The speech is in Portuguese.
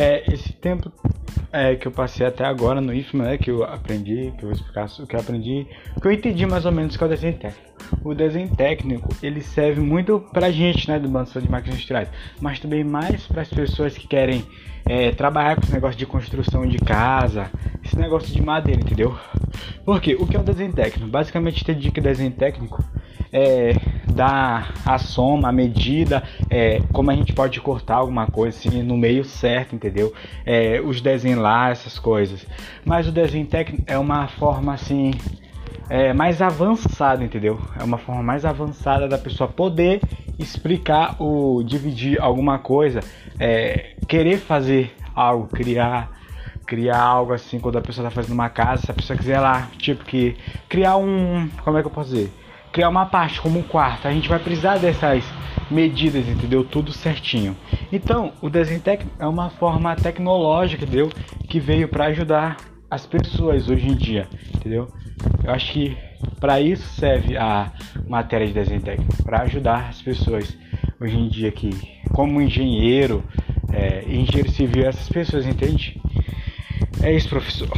É, esse tempo é, que eu passei até agora no IFMA, né, que eu aprendi, que eu vou explicar o que eu aprendi, que eu entendi mais ou menos que é o desenho técnico. O desenho técnico, ele serve muito pra gente, né, do Banco de Máquinas Industriais, mas também mais para as pessoas que querem é, trabalhar com esse negócio de construção de casa, esse negócio de madeira, entendeu? Porque o que é o desenho técnico? Basicamente, entendi que desenho técnico é a soma, a medida, é, como a gente pode cortar alguma coisa assim no meio certo, entendeu? É, os desenhos lá, essas coisas. Mas o desenho técnico é uma forma assim é, mais avançada, entendeu? É uma forma mais avançada da pessoa poder explicar ou dividir alguma coisa, é, querer fazer algo, criar criar algo assim quando a pessoa está fazendo uma casa, se a pessoa quiser lá, tipo que criar um, como é que eu posso dizer? Criar uma parte como um quarto, a gente vai precisar dessas medidas, entendeu? Tudo certinho. Então, o desenho técnico é uma forma tecnológica, entendeu? Que veio para ajudar as pessoas hoje em dia, entendeu? Eu acho que para isso serve a matéria de desenho técnico, para ajudar as pessoas hoje em dia que, como engenheiro, é, engenheiro civil, essas pessoas, entende? É isso, professor.